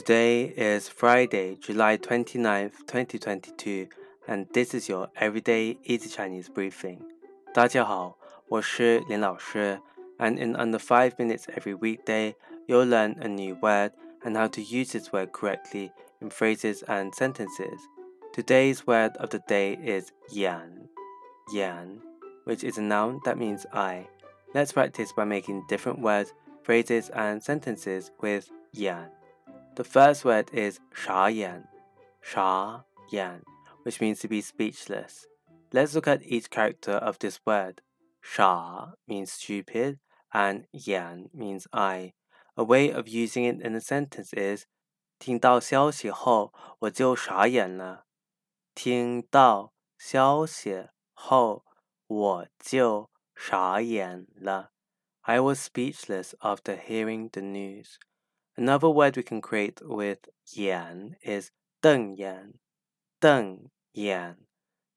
Today is Friday, July 29th, 2022, and this is your everyday easy Chinese briefing. 大家好，我是林老师, and in under 5 minutes every weekday, you'll learn a new word and how to use this word correctly in phrases and sentences. Today's word of the day is yan. Yan, which is a noun that means eye. Let's practice by making different words, phrases, and sentences with yan. The first word is sha yan, sha yan, which means to be speechless. Let's look at each character of this word. Sha means stupid and yan means eye. A way of using it in a sentence is 听到消息后我就傻眼了。听到消息后我就傻眼了。I was speechless after hearing the news. Another word we can create with yan is 瞪眼,瞪眼.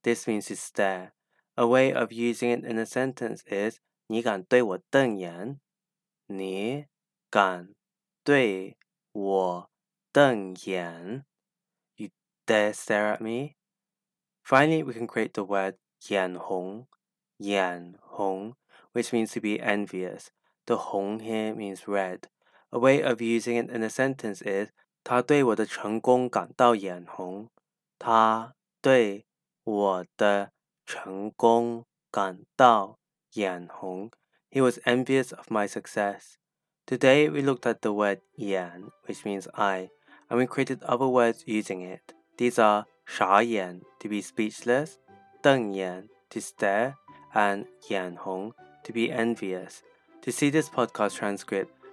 This means to stare. A way of using it in a sentence is 你敢对我瞪眼?你敢对我瞪眼? You dare stare at me? Finally, we can create the word 眼红,眼红, which means to be envious. The 红 here means red. A way of using it in a sentence is 他对我的成功感到眼红。他对我的成功感到眼红。He was envious of my success. Today we looked at the word yan, which means "eye," and we created other words using it. These are "shaiyan" to be speechless, "dengyan" to stare, and "yanhong" to be envious. To see this podcast transcript,